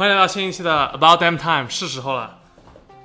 欢迎来到新一期的 About Damn Time，是时候了，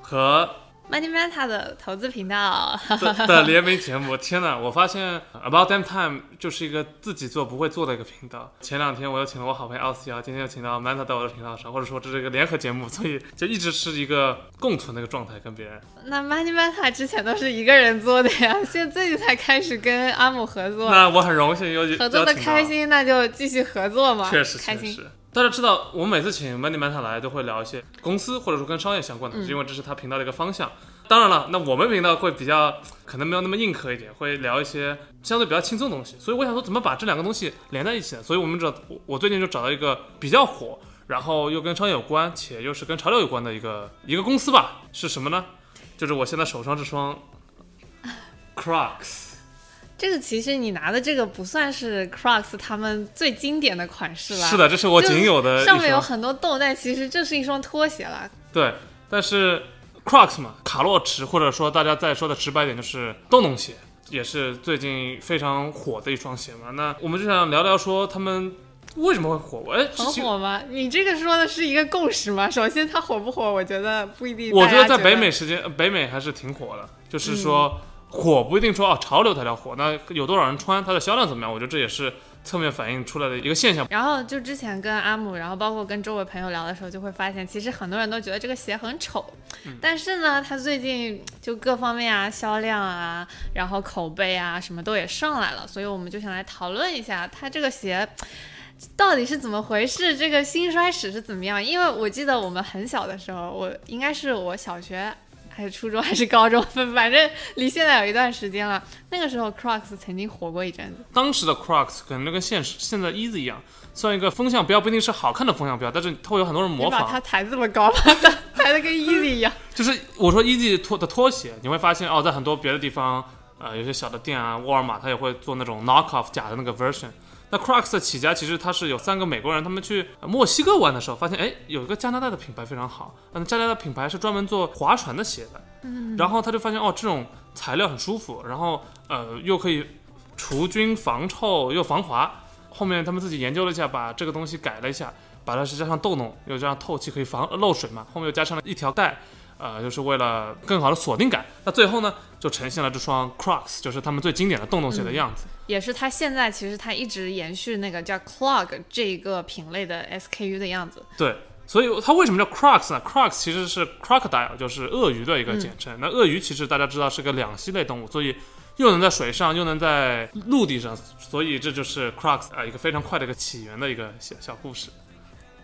和 Money Meta 的投资频道。的的联名节目。天呐，我发现 About Damn Time 就是一个自己做不会做的一个频道。前两天我又请了我好朋友奥斯瑶，今天又请到 Manta 到我的频道上，或者说这是一个联合节目，所以就一直是一个共存的一个状态，跟别人。那 Money Meta 之前都是一个人做的呀，现在最近才开始跟阿姆合作，那我很荣幸有合作的开，心，那就继续合作嘛。确实开心。大家知道，我们每次请 Money Manta 来，都会聊一些公司或者说跟商业相关的，因为这是他频道的一个方向。当然了，那我们频道会比较可能没有那么硬核一点，会聊一些相对比较轻松的东西。所以我想说，怎么把这两个东西连在一起呢？所以我们找我最近就找到一个比较火，然后又跟商业有关，且又是跟潮流有关的一个一个公司吧。是什么呢？就是我现在手上这双 Crocs。这个其实你拿的这个不算是 Crocs 他们最经典的款式了。是的，这是我仅有的。上面有很多洞，但其实这是一双拖鞋了。对，但是 Crocs 嘛，卡洛驰，或者说大家再说的直白点，就是洞洞鞋，也是最近非常火的一双鞋嘛。那我们就想聊聊说他们为什么会火？哎，很火吗？你这个说的是一个共识吗？首先它火不火，我觉得不一定。我觉得在北美时间，北美还是挺火的，就是说。火不一定说哦，潮流才叫火，那有多少人穿，它的销量怎么样？我觉得这也是侧面反映出来的一个现象。然后就之前跟阿姆，然后包括跟周围朋友聊的时候，就会发现，其实很多人都觉得这个鞋很丑，但是呢，它最近就各方面啊，销量啊，然后口碑啊，什么都也上来了，所以我们就想来讨论一下，它这个鞋 到底是怎么回事，这个兴衰史是怎么样？因为我记得我们很小的时候，我应该是我小学。还是初中还是高中，反正离现在有一段时间了。那个时候，Crocs 曾经火过一阵子。当时的 Crocs 可能跟现实现在 Easy 一样，算一个风向标，不一定是好看的风向标，但是它会有很多人模仿。它抬这么高，抬的跟 Easy 一样。就是我说 Easy 拖的拖鞋，你会发现哦，在很多别的地方，呃，有些小的店啊，沃尔玛它也会做那种 knock off 假的那个 version。那 Crocs 的起家其实它是有三个美国人，他们去墨西哥玩的时候，发现哎，有一个加拿大的品牌非常好，那加拿大品牌是专门做划船的鞋的，嗯，然后他就发现哦，这种材料很舒服，然后呃又可以除菌防臭又防滑，后面他们自己研究了一下，把这个东西改了一下，把它是加上豆洞，又加上透气可以防漏水嘛，后面又加上了一条带。呃，就是为了更好的锁定感，那最后呢，就呈现了这双 Crocs，就是他们最经典的洞洞鞋的样子。也是它现在其实它一直延续那个叫 Clog 这个品类的 SKU 的样子。对，所以它为什么叫 Crocs 呢？Crocs 其实是 crocodile，就是鳄鱼的一个简称。那鳄鱼其实大家知道是个两栖类动物，所以又能在水上，又能在陆地上，所以这就是 Crocs 啊一个非常快的一个起源的一个小小故事。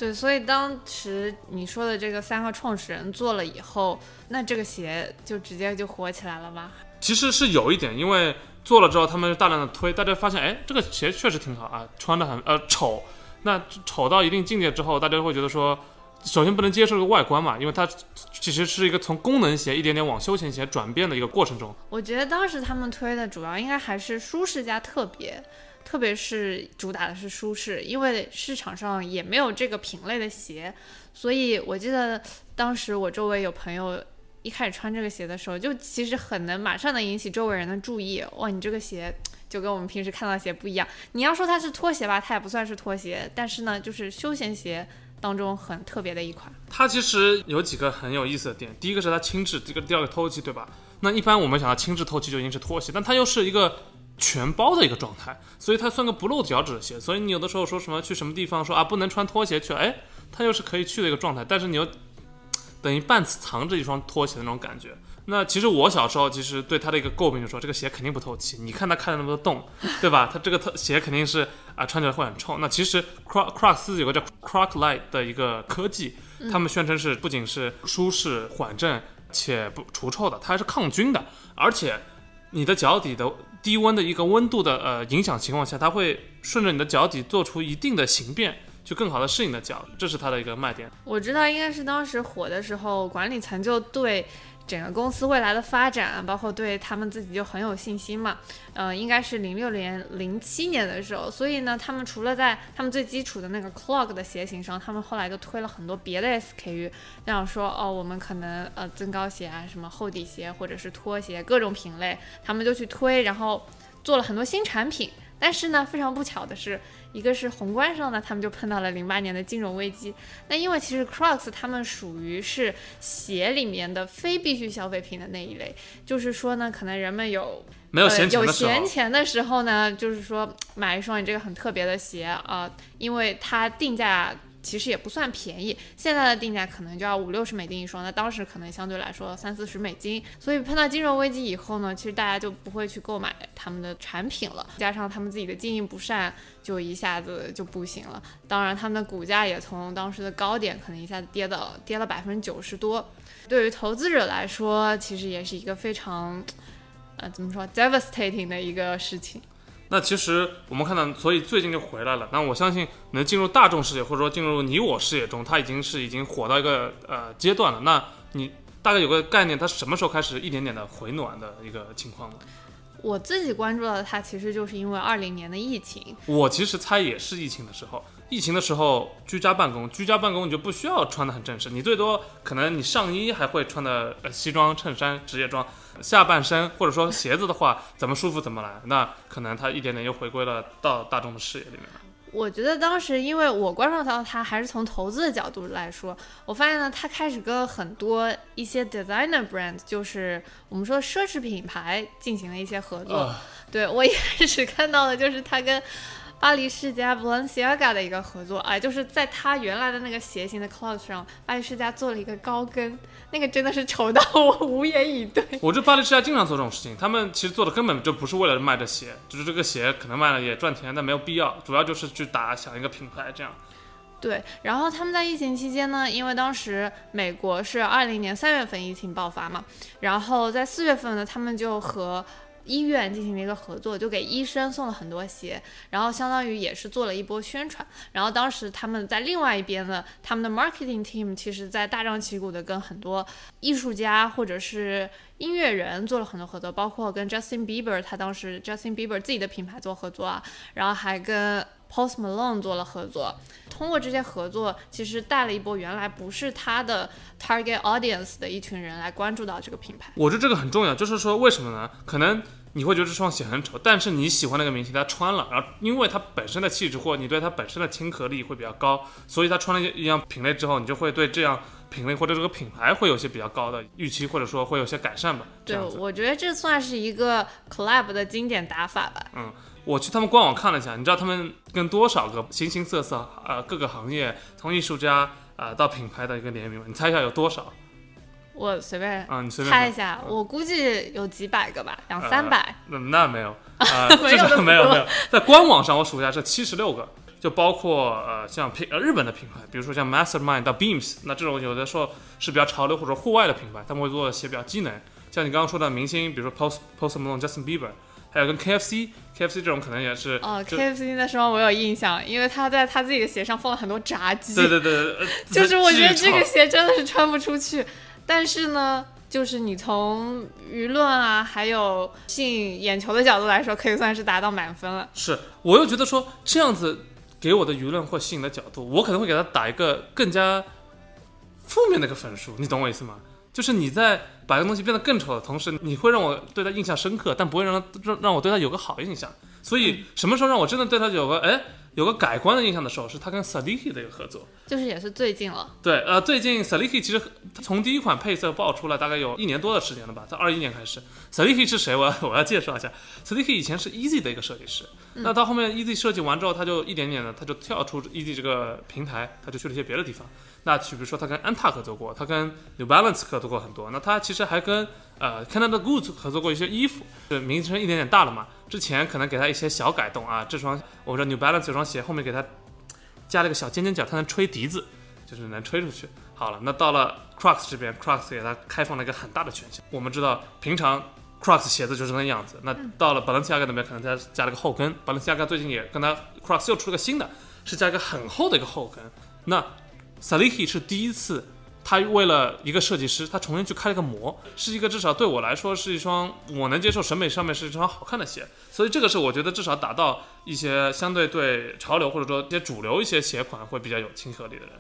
对，所以当时你说的这个三个创始人做了以后，那这个鞋就直接就火起来了吗？其实是有一点，因为做了之后，他们大量的推，大家发现，哎，这个鞋确实挺好啊，穿的很呃丑。那丑到一定境界之后，大家会觉得说，首先不能接受这个外观嘛，因为它其实是一个从功能鞋一点点往休闲鞋转变的一个过程中。我觉得当时他们推的主要应该还是舒适加特别。特别是主打的是舒适，因为市场上也没有这个品类的鞋，所以我记得当时我周围有朋友一开始穿这个鞋的时候，就其实很能马上能引起周围人的注意。哇，你这个鞋就跟我们平时看到的鞋不一样。你要说它是拖鞋吧，它也不算是拖鞋，但是呢，就是休闲鞋当中很特别的一款。它其实有几个很有意思的点，第一个是它轻质，这个第二个透气，对吧？那一般我们想到轻质透气就已经是拖鞋，但它又是一个。全包的一个状态，所以它算个不露脚趾的鞋。所以你有的时候说什么去什么地方说啊不能穿拖鞋去，哎，它又是可以去的一个状态。但是你又等于半藏着一双拖鞋的那种感觉。那其实我小时候其实对它的一个诟病就是说这个鞋肯定不透气。你看它开了那么多洞，对吧？它这个特鞋肯定是啊穿起来会很臭。那其实 Croc Crocs 有个叫 Croc Light 的一个科技，他们宣称是不仅是舒适缓震且不除臭的，它还是抗菌的，而且你的脚底的。低温的一个温度的呃影响情况下，它会顺着你的脚底做出一定的形变，就更好的适应你的脚，这是它的一个卖点。我知道应该是当时火的时候，管理层就对。整个公司未来的发展，包括对他们自己就很有信心嘛。呃，应该是零六年、零七年的时候，所以呢，他们除了在他们最基础的那个 clog 的鞋型上，他们后来就推了很多别的 SKU，这样说哦，我们可能呃增高鞋啊，什么厚底鞋或者是拖鞋，各种品类，他们就去推，然后做了很多新产品。但是呢，非常不巧的是，一个是宏观上呢，他们就碰到了零八年的金融危机。那因为其实 Crocs 他们属于是鞋里面的非必需消费品的那一类，就是说呢，可能人们有没有闲钱的时候呢，就是说买一双你这个很特别的鞋啊、因为它定价其实也不算便宜，现在的定价可能就要五六十美金一双，那当时可能相对来说三四十美金。所以碰到金融危机以后呢，其实大家就不会去购买他们的产品了，加上他们自己的经营不善，就一下子就不行了。当然，他们的股价也从当时的高点可能一下子跌到跌了百分之九十多。对于投资者来说，其实也是一个非常。呃，怎么说，devastating 的一个事情。那其实我们看到，所以最近就回来了。那我相信能进入大众视野，或者说进入你我视野中，它已经是已经火到一个呃阶段了。那你大概有个概念，它什么时候开始一点点的回暖的一个情况呢？我自己关注到的它，其实就是因为二零年的疫情。我其实猜也是疫情的时候，疫情的时候居家办公，居家办公你就不需要穿的很正式，你最多可能你上衣还会穿的呃西装、衬衫、职业装，下半身或者说鞋子的话，怎么舒服怎么来。那可能它一点点又回归了到大众的视野里面了。我觉得当时，因为我关注到它，还是从投资的角度来说，我发现呢，它开始跟很多一些 designer brand，就是我们说奢侈品牌进行了一些合作。呃对我一开始看到的就是它跟巴黎世家 Balenciaga 的一个合作，哎，就是在它原来的那个鞋型的 cloth 上，巴黎世家做了一个高跟，那个真的是丑到我无言以对。我这巴黎世家经常做这种事情，他们其实做的根本就不是为了卖这鞋，就是这个鞋可能卖了也赚钱，但没有必要，主要就是去打响一个品牌这样。对，然后他们在疫情期间呢，因为当时美国是二零年三月份疫情爆发嘛，然后在四月份呢，他们就和医院进行了一个合作，就给医生送了很多鞋，然后相当于也是做了一波宣传。然后当时他们在另外一边呢，他们的 marketing team 其实在大张旗鼓的跟很多艺术家或者是音乐人做了很多合作，包括跟 Justin Bieber，他当时 Justin Bieber 自己的品牌做合作啊，然后还跟 Post Malone 做了合作。通过这些合作，其实带了一波原来不是他的 target audience 的一群人来关注到这个品牌。我觉得这个很重要，就是说为什么呢？可能你会觉得这双鞋很丑，但是你喜欢那个明星，他穿了，然后因为他本身的气质或你对他本身的亲和力会比较高，所以他穿了一样品类之后，你就会对这样品类或者这个品牌会有些比较高的预期，或者说会有些改善吧。对，我觉得这算是一个 collab 的经典打法吧。我去他们官网看了一下，你知道他们跟多少个形形色色呃各个行业从艺术家啊、呃到品牌的一个联名吗？你猜一下有多少？我随便啊、你随便猜一下，我估计有几百个吧，两三百。那那没有，呃，没有没有没有，在官网上我数一下是七十六个，就包括呃像品呃日本的品牌，比如说像 Mastermind 到 Beams，那这种有的时候是比较潮流或者户外的品牌，他们会做鞋比较机能，像你刚刚说的明星，比如说 Post Post Malone、Justin Bieber，还有跟 KFC KFC 这种可能也是哦，KFC 那双我有印象，因为他在他自己的鞋上放了很多炸鸡。对对对，呃 就是我觉得这个鞋真的是穿不出去，但是呢，就是你从舆论啊，还有吸引眼球的角度来说，可以算是达到满分了。是，我又觉得说这样子给我的舆论或吸引的角度，我可能会给他打一个更加负面的一个分数，你懂我意思吗？就是你在把一个东西变得更丑的同时，你会让我对他印象深刻，但不会让让让我对他有个好印象。所以什么时候让我真的对他有个哎有个改观的印象的时候，是他跟 Saliki 的一个合作。就是也是最近了，对，呃，最近 Saliki 其实从第一款配色爆出来大概有一年多的时间了吧，在二一年开始。Saliki 是谁？我要 我要介绍一下，Saliki 以前是 Easy 的一个设计师，那到后面 Easy 设计完之后，他就一点点的他就跳出 Easy 这个平台，他就去了一些别的地方。那比如说他跟安踏合作过，他跟 New Balance 合作过很多，那他其实还跟呃 Canada Goose 合作过一些衣服，是名称一点点大了嘛。之前可能给他一些小改动啊，这双我知道 New Balance 这双鞋后面给他加了个小尖尖角，它能吹笛子，就是能吹出去。好了，那到了 Crocs 这边，Crocs 给它开放了一个很大的权限。我们知道平常 Crocs 鞋子就是那样子，那到了 Balenciaga 那边可能它加了个后跟，Balenciaga 最近也跟它 Crocs 又出了个新的，是加一个很厚的一个后跟。那 Saliki 是第一次，他为了一个设计师，他重新去开了个模，是一个至少对我来说是一双我能接受审美上面是一双好看的鞋，所以这个是我觉得至少达到一些相对对潮流或者说一些主流一些鞋款会比较有亲和力的人。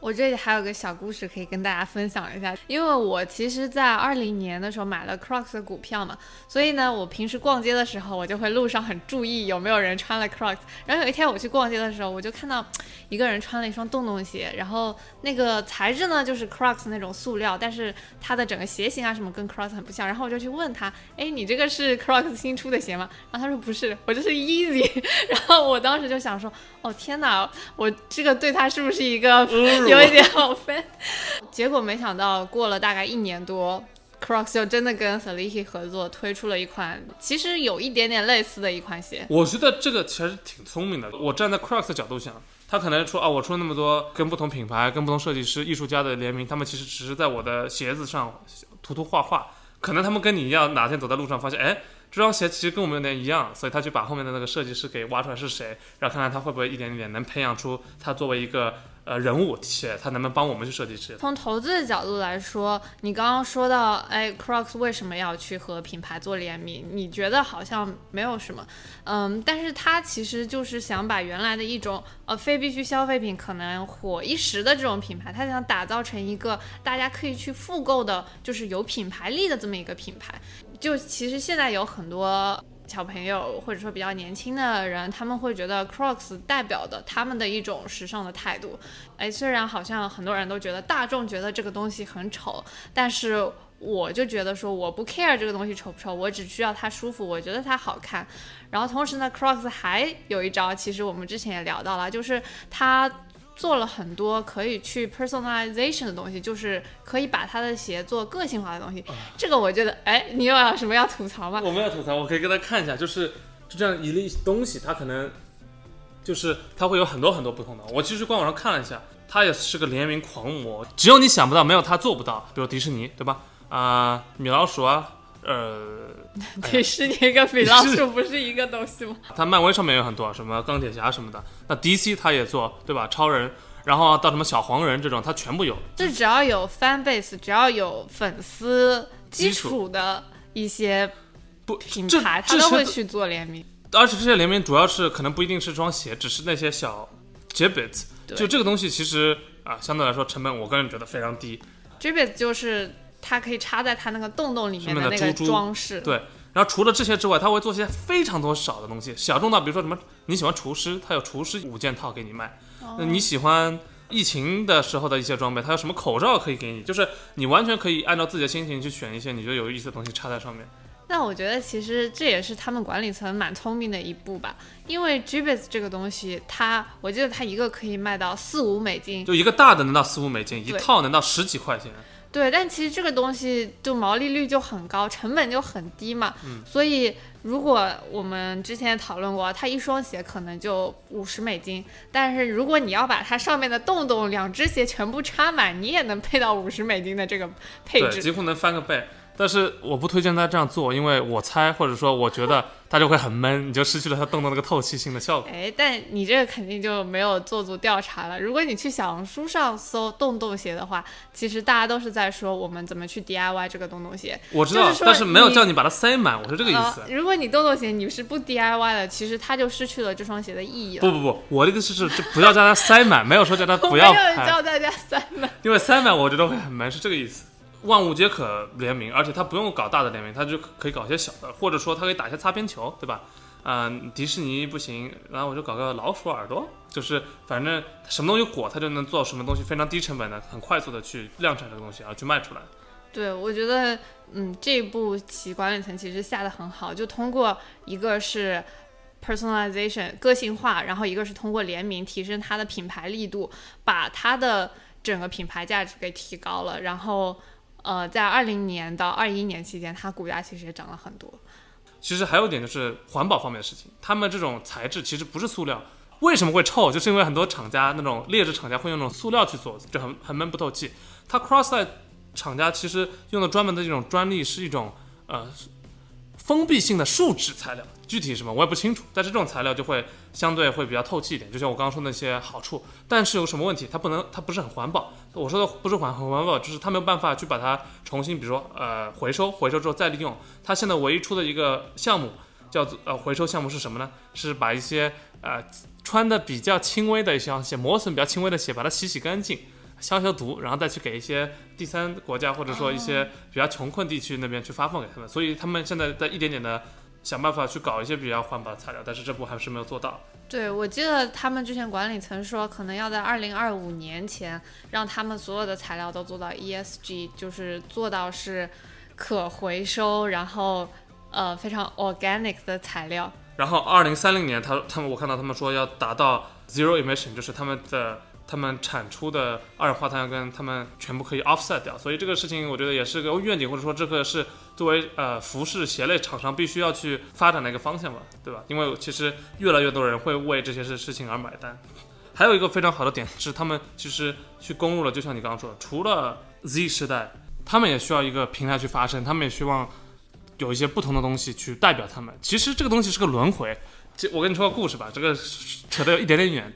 我这里还有个小故事可以跟大家分享一下，因为我其实，在二零年的时候买了 Crocs 的股票嘛，所以呢，我平时逛街的时候，我就会路上很注意有没有人穿了 Crocs。然后有一天我去逛街的时候，我就看到一个人穿了一双洞洞鞋，然后那个材质呢就是 Crocs 那种塑料，但是它的整个鞋型啊什么跟 Crocs 很不像。然后我就去问他，哎，你这个是 Crocs 新出的鞋吗？然后他说不是，我这是 Easy。然后我当时就想说，哦天哪，我这个对他是不是一个侮辱？有一点好分，结果没想到过了大概一年多，Crocs 就真的跟 Saliki 合作推出了一款其实有一点点类似的一款鞋。我觉得这个其实挺聪明的。我站在 Crocs 的角度想，他可能说啊，我出了那么多跟不同品牌、跟不同设计师、艺术家的联名，他们其实只是在我的鞋子上涂涂画画。可能他们跟你一样，哪天走在路上发现，哎，这双鞋其实跟我们有点一样，所以他就把后面的那个设计师给挖出来是谁，然后看看他会不会一点点能培养出他作为一个。呃，人物且他能不能帮我们去设计师？从投资的角度来说，你刚刚说到，哎，Crocs 为什么要去和品牌做联名？你觉得好像没有什么，嗯，但是他其实就是想把原来的一种呃非必需消费品可能火一时的这种品牌，他想打造成一个大家可以去复购的，就是有品牌力的这么一个品牌。就其实现在有很多。小朋友或者说比较年轻的人，他们会觉得 Crocs 代表的他们的一种时尚的态度。哎，虽然好像很多人都觉得大众觉得这个东西很丑，但是我就觉得说我不 care 这个东西丑不丑，我只需要它舒服，我觉得它好看。然后同时呢，Crocs 还有一招，其实我们之前也聊到了，就是它。做了很多可以去 personalization 的东西，就是可以把他的鞋做个性化的东西。这个我觉得，哎，你有什么要吐槽吗？我没有吐槽，我可以给大家看一下，就是就这样一类东西，它可能就是它会有很多很多不同的。我其实官网上看了一下，它也是个联名狂魔，只有你想不到，没有它做不到。比如迪士尼，对吧？啊，米老鼠啊。呃，迪士尼跟米老鼠不是一个东西吗？它漫威上面有很多，什么钢铁侠什么的。那 DC 它也做，对吧？超人，然后到什么小黄人这种，它全部有。就只要有 fan base，只要有粉丝基础的一些不品牌，它都会去做联名。而且这些联名主要是可能不一定是双鞋，只是那些小 gibbets。就这个东西其实啊，相对来说成本，我个人觉得非常低。gibbets 就是。它可以插在它那个洞洞里面的那个装饰。对，然后除了这些之外，它会做些非常多少的东西，小众到比如说什么，你喜欢厨师，它有厨师五件套给你卖；那你喜欢疫情的时候的一些装备，它有什么口罩可以给你，就是你完全可以按照自己的心情去选一些你觉得有意思的东西插在上面。那我觉得其实这也是他们管理层蛮聪明的一步吧，因为 Gibbs 这个东西，它我记得它一个可以卖到四五美金，就一个大的能到四五美金，一套能到十几块钱。对，但其实这个东西就毛利率就很高，成本就很低嘛。嗯。所以如果我们之前讨论过，它一双鞋可能就五十美金，但是如果你要把它上面的洞洞两只鞋全部插满，你也能配到五十美金的这个配置，几乎能翻个倍。但是我不推荐他这样做，因为我猜或者说我觉得它就会很闷，你就失去了它洞洞那个透气性的效果。哎，但你这个肯定就没有做足调查了。如果你去小红书上搜洞洞鞋的话，其实大家都是在说我们怎么去 DIY 这个洞洞鞋。我知道，但是没有叫你把它塞满，我是这个意思。如果你洞洞鞋你是不 DIY 的，其实它就失去了这双鞋的意义了。不不不，我的意思是就不要叫它塞满，没有说叫它 不要。没有叫大家塞满，因为塞满我觉得会很闷，是这个意思。万物皆可联名，而且它不用搞大的联名，它就可以搞一些小的，或者说它可以打一些擦边球，对吧？嗯，迪士尼不行，然后我就搞个老鼠耳朵，就是反正什么东西火，它就能做什么东西，非常低成本的，很快速的去量产这个东西，然后去卖出来。对，我觉得，嗯，这一步其管理层其实下的很好，就通过一个是 personalization 个性化，然后一个是通过联名提升它的品牌力度，把它的整个品牌价值给提高了，然后。呃，在二零年到二一年期间，它股价其实也涨了很多。其实还有一点就是环保方面的事情，他们这种材质其实不是塑料，为什么会臭？就是因为很多厂家那种劣质厂家会用那种塑料去做，就很很闷不透气。它 Crossite 厂家其实用的专门的这种专利是一种呃。封闭性的树脂材料，具体什么我也不清楚，但是这种材料就会相对会比较透气一点，就像我刚刚说那些好处。但是有什么问题？它不能，它不是很环保。我说的不是环很环保，就是它没有办法去把它重新，比如说呃回收，回收之后再利用。它现在唯一出的一个项目叫做呃回收项目是什么呢？是把一些呃穿的比较轻微的一些鞋，磨损比较轻微的鞋，把它洗洗干净，消消毒，然后再去给一些第三国家或者说一些比较穷困地区那边去发放给他们。所以他们现在在一点点的想办法去搞一些比较环保的材料，但是这步还是没有做到。对，我记得他们之前管理层说，可能要在二零二五年前让他们所有的材料都做到 ESG，就是做到是可回收，然后呃非常 organic 的材料。然后二零三零年，他他们我看到他们说要达到 zero emission，就是他们的他们产出的二氧化碳跟他们全部可以 offset 掉。所以这个事情我觉得也是个愿景，或者说这个是作为呃服饰鞋类厂商必须要去发展的一个方向吧，对吧？因为其实越来越多人会为这些事事情而买单。还有一个非常好的点是，他们其实去攻入了，就像你刚刚说的，除了 Z 时代，他们也需要一个平台去发声，他们也希望有一些不同的东西去代表他们。其实这个东西是个轮回。这我跟你说个故事吧，这个扯得有一点点远。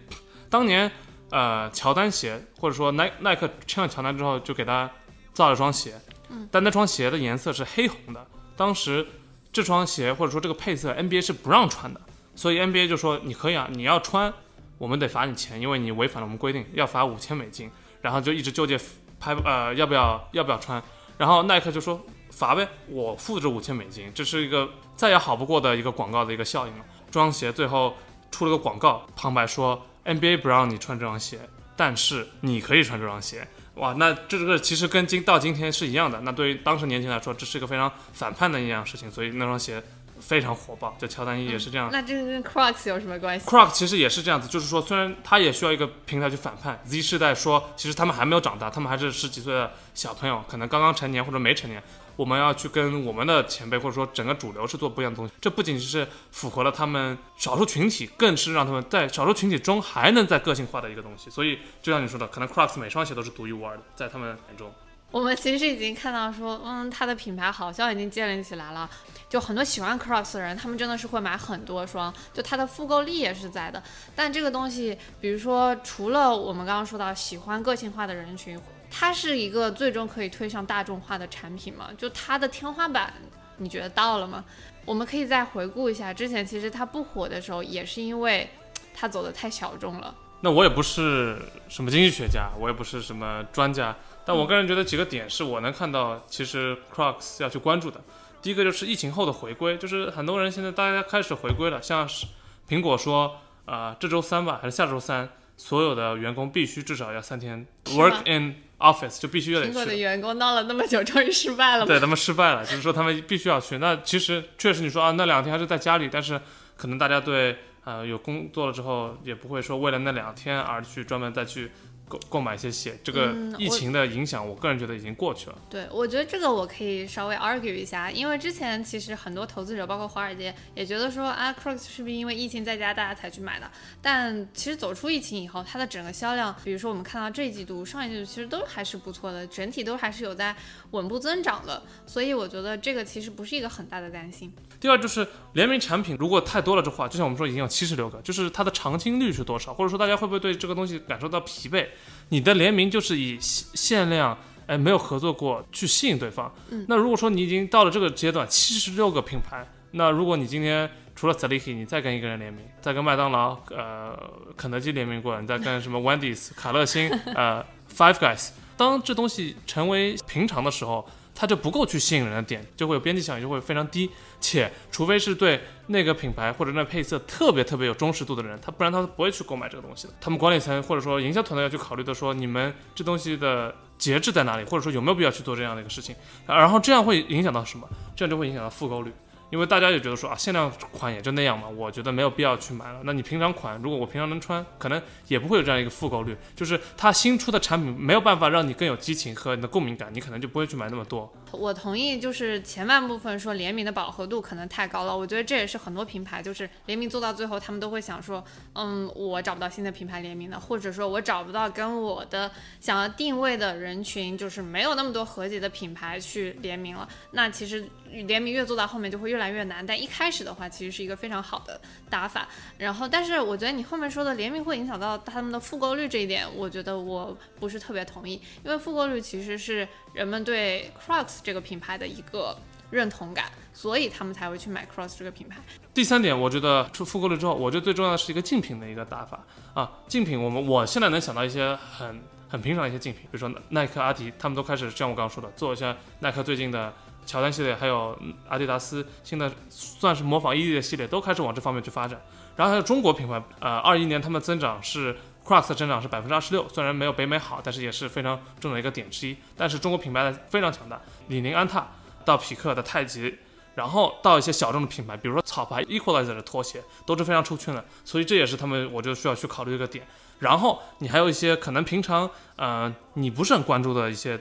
当年呃，乔丹鞋或者说耐耐克签了乔丹之后，就给他造了双鞋，嗯，但那双鞋的颜色是黑红的。当时这双鞋或者说这个配色，NBA 是不让穿的，所以 NBA 就说你可以啊，你要穿，我们得罚你钱，因为你违反了我们规定，要罚五千美金。然后就一直纠结拍呃要不要要不要穿，然后耐克就说罚呗，我付这五千美金，这是一个再也好不过的一个广告的一个效应了。这双鞋最后出了个广告，旁白说 NBA 不让你穿这双鞋，但是你可以穿这双鞋。哇，那这个其实跟今到今天是一样的。那对于当时年轻人来说，这是一个非常反叛的一样事情，所以那双鞋非常火爆。就乔丹一也是这样。那这个跟 Crocs 有什么关系？？Crocs 其实也是这样子，就是说，虽然他也需要一个平台去反叛，Z 世代说，其实他们还没有长大，他们还是十几岁的小朋友，可能刚刚成年或者没成年。我们要去跟我们的前辈或者说整个主流是做不一样的东西，这不仅是符合了他们少数群体，更是让他们在少数群体中还能再个性化的一个东西。所以就像你说的，可能 Crocs 每双鞋都是独一无二的，在他们眼中。我们其实已经看到说，嗯，它的品牌好像已经建立起来了。就很多喜欢 Crocs 的人，他们真的是会买很多双，就它的复购力也是在的。但这个东西，比如说，除了我们刚刚说到喜欢个性化的人群，它是一个最终可以推向大众化的产品吗？就它的天花板，你觉得到了吗？我们可以再回顾一下，之前其实它不火的时候，也是因为它走的太小众了。那我也不是什么经济学家，我也不是什么专家，但我个人觉得几个点是我能看到，其实 Crocs 要去关注的。第一个就是疫情后的回归，就是很多人现在大家开始回归了，像是苹果说，呃，这周三吧，还是下周三，所有的员工必须至少要三天 work in office，就必须要去苹果的。员工闹了那么久，终于失败了？对他们失败了，就是说他们必须要去。那其实确实你说啊，那两天还是在家里，但是可能大家对呃有工作了之后，也不会说为了那两天而去专门再去购购买一些鞋。这个嗯疫情的影响，我个人觉得已经过去了。对，我觉得这个我可以稍微 argue 一下，因为之前其实很多投资者，包括华尔街，也觉得说啊，Crocs 是不是因为疫情在家大家才去买的？但其实走出疫情以后，它的整个销量，比如说我们看到这一季度、上一季度，其实都还是不错的，整体都还是有在稳步增长的。所以我觉得这个其实不是一个很大的担心。第二就是联名产品如果太多了的话，就像我们说已经有七十六个，就是它的长青率是多少，或者说大家会不会对这个东西感受到疲惫？你的联名就是以限限量，哎，没有合作过去吸引对方。嗯那如果说你已经到了这个阶段，七十六个品牌，那如果你今天除了 Saliki，你再跟一个人联名，再跟麦当劳、呃肯德基联名过，你再跟什么 Wendy's、卡乐星、呃 Five Guys，当这东西成为平常的时候，它就不够去吸引人的点，就会有边际效应就会非常低。且除非是对那个品牌或者那配色特别特别有忠实度的人，他不然他不会去购买这个东西的。他们管理层或者说营销团队要去考虑的说，你们这东西的节制在哪里，或者说有没有必要去做这样的一个事情。然后这样会影响到什么？这样就会影响到复购率。因为大家也觉得说啊，限量款也就那样嘛，我觉得没有必要去买了。那你平常款，如果我平常能穿，可能也不会有这样一个复购率。就是它新出的产品没有办法让你更有激情和你的共鸣感，你可能就不会去买那么多。我同意，就是前半部分说联名的饱和度可能太高了，我觉得这也是很多品牌就是联名做到最后，他们都会想说，嗯，我找不到新的品牌联名的，或者说我找不到跟我的想要定位的人群，就是没有那么多合集的品牌去联名了。那其实联名越做到后面就会越来越难，但一开始的话其实是一个非常好的打法。然后，但是我觉得你后面说的联名会影响到他们的复购率这一点，我觉得我不是特别同意，因为复购率其实是人们对 Crocs 这个品牌的一个认同感，所以他们才会去买 Cross 这个品牌。第三点，我觉得出复购率之后，我觉得最重要的是一个竞品的一个打法啊。竞品，我们我现在能想到一些很很平常的一些竞品，比如说耐克、阿迪，他们都开始像我刚刚说的，做一下耐克最近的乔丹系列，还有阿迪达斯现在算是模仿伊利的系列，都开始往这方面去发展。然后还有中国品牌，呃，二一年他们增长是 Crocs 的增长是百分之二十六，虽然没有北美好，但是也是非常重要的一个点之一。但是中国品牌的非常强大，李宁、安踏到匹克的太极。然后到一些小众的品牌，比如说草牌 Equalizer 的拖鞋，都是非常出圈的，所以这也是他们我就需要去考虑一个点。然后你还有一些可能平常呃你不是很关注的一些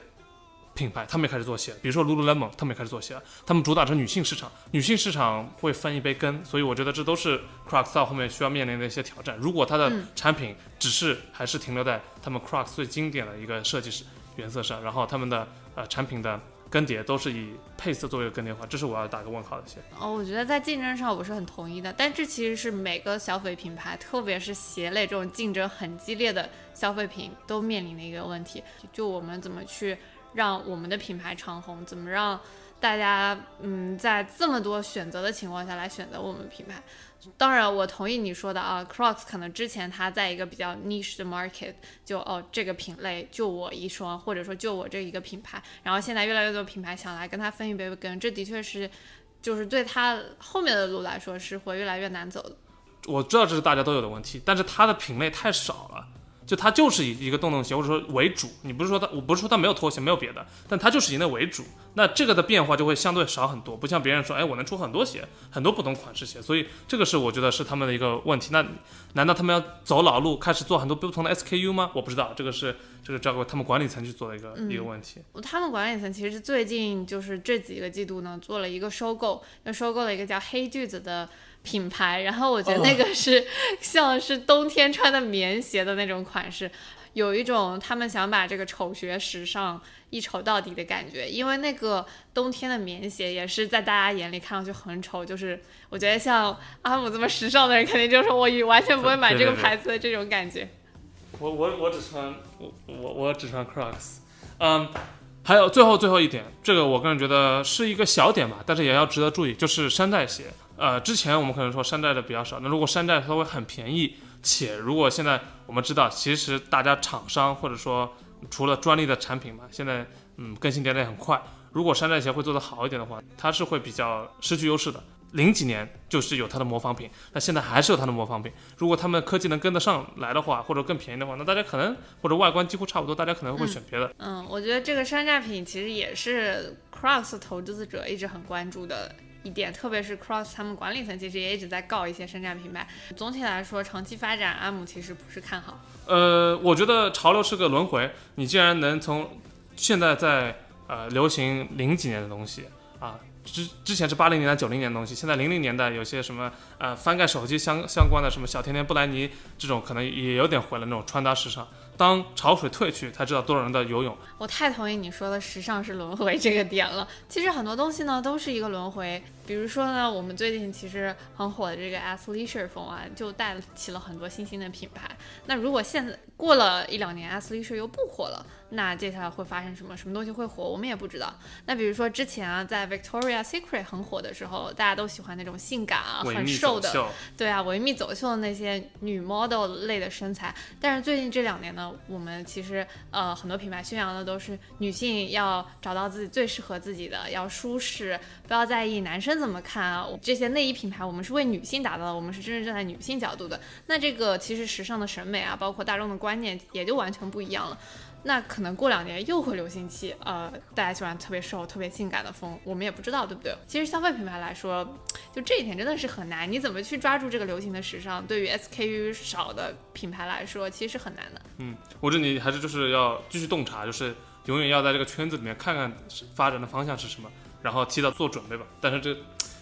品牌，他们也开始做鞋，比如说 Lululemon，他们也开始做鞋，他们主打是女性市场，女性市场会分一杯羹，所以我觉得这都是 Crocs 到后面需要面临的一些挑战。如果它的产品只是还是停留在他们 Crocs 最经典的一个设计师原色上，然后他们的呃产品的。更迭都是以配色作为更迭化，这是我要打个问号的。先哦，我觉得在竞争上我是很同意的，但这其实是每个消费品牌，特别是鞋类这种竞争很激烈的消费品都面临的一个问题。就我们怎么去让我们的品牌长红，怎么让大家嗯在这么多选择的情况下来选择我们品牌。当然，我同意你说的啊，Crocs 可能之前它在一个比较 niche 的 market，就哦这个品类就我一双，或者说就我这一个品牌，然后现在越来越多品牌想来跟它分一杯羹，这的确是，就是对它后面的路来说是会越来越难走的。我知道这是大家都有的问题，但是它的品类太少了。就它就是以一个洞洞鞋或者说为主，你不是说它，我不是说它没有拖鞋，没有别的，但它就是以那为主，那这个的变化就会相对少很多，不像别人说，哎，我能出很多鞋，很多不同款式鞋，所以这个是我觉得是他们的一个问题。那难道他们要走老路，开始做很多不同的 SKU 吗？我不知道，这个是这个交给他们管理层去做的一个一个问题。他们管理层其实最近就是这几个季度呢，做了一个收购，又收购了一个叫黑句子的。品牌，然后我觉得那个是 像是冬天穿的棉鞋的那种款式，有一种他们想把这个丑学时尚一丑到底的感觉。因为那个冬天的棉鞋也是在大家眼里看上去很丑，就是我觉得像阿姆这么时尚的人，肯定就是我完全不会买这个牌子的这种感觉。我我我只穿我我我只穿 Crocs，嗯，还有最后最后一点，这个我个人觉得是一个小点吧，但是也要值得注意，就是山寨鞋。呃，之前我们可能说山寨的比较少，那如果山寨稍微很便宜，且如果现在我们知道，其实大家厂商或者说除了专利的产品嘛，现在嗯更新迭代很快，如果山寨鞋会做得好一点的话，它是会比较失去优势的。零几年就是有它的模仿品，那现在还是有它的模仿品。如果他们科技能跟得上来的话，或者更便宜的话，那大家可能或者外观几乎差不多，大家可能会选别的。嗯，我觉得这个山寨品其实也是 Cross 投资者一直很关注的。一点，特别是 Cross 他们管理层其实也一直在告一些山寨品牌。总体来说，长期发展，阿姆其实不是看好。呃，我觉得潮流是个轮回。你既然能从现在在呃流行零几年的东西啊，之之前是八零年代、九零年的东西，现在零零年代有些什么呃翻盖手机相相关的什么小甜甜布兰妮这种，可能也有点回了那种穿搭时尚。当潮水退去，才知道多少人在游泳。我太同意你说的“时尚是轮回”这个点了。其实很多东西呢，都是一个轮回。比如说呢，我们最近其实很火的这个 athleisure 风啊，就带起了很多新兴的品牌。那如果现在过了一两年，athleisure 又不火了，那接下来会发生什么？什么东西会火？我们也不知道。那比如说之前啊，在 Victoria Secret 很火的时候，大家都喜欢那种性感啊、很瘦的，对啊，维密走秀的那些女 model 类的身材。但是最近这两年呢，我们其实呃很多品牌宣扬的都是女性要找到自己最适合自己的，要舒适，不要在意男生。怎么看啊？这些内衣品牌，我们是为女性打造的，我们是真正站在女性角度的。那这个其实时尚的审美啊，包括大众的观念，也就完全不一样了。那可能过两年又会流行起，呃，大家喜欢特别瘦、特别性感的风，我们也不知道，对不对？其实消费品牌来说，就这一点真的是很难。你怎么去抓住这个流行的时尚？对于 SKU 少的品牌来说，其实是很难的。嗯，我觉得你还是就是要继续洞察，就是永远要在这个圈子里面看看发展的方向是什么。然后提早做准备吧，但是这，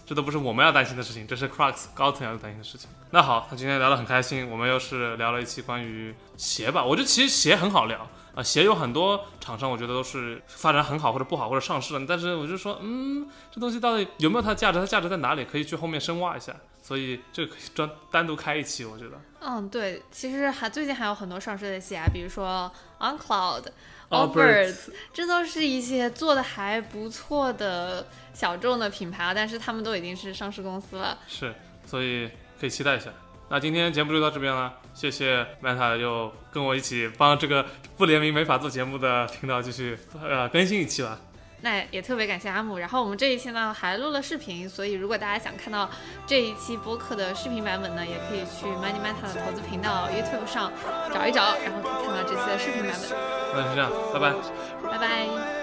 这都不是我们要担心的事情，这是 Crocs 高层要担心的事情。那好，那今天聊得很开心，我们又是聊了一期关于鞋吧。我觉得其实鞋很好聊啊，鞋有很多厂商，我觉得都是发展很好或者不好或者上市了，但是我就说，嗯，这东西到底有没有它的价值？它价值在哪里？可以去后面深挖一下。所以这个可以专单独开一期，我觉得。嗯，对，其实还最近还有很多上市的鞋啊，比如说 On Cloud。Allbirds，这都是一些做的还不错的小众的品牌啊，但是他们都已经是上市公司了。是，所以可以期待一下。那今天节目就到这边了，谢谢 Meta 又跟我一起帮这个不联名没法做节目的频道继续呃更新一期了。那也特别感谢阿姆。然后我们这一期呢还录了视频，所以如果大家想看到这一期播客的视频版本呢，也可以去 Money Meta 的投资频道 YouTube 上找一找，然后可以看到这期的视频版本。那就这样，拜拜。拜拜。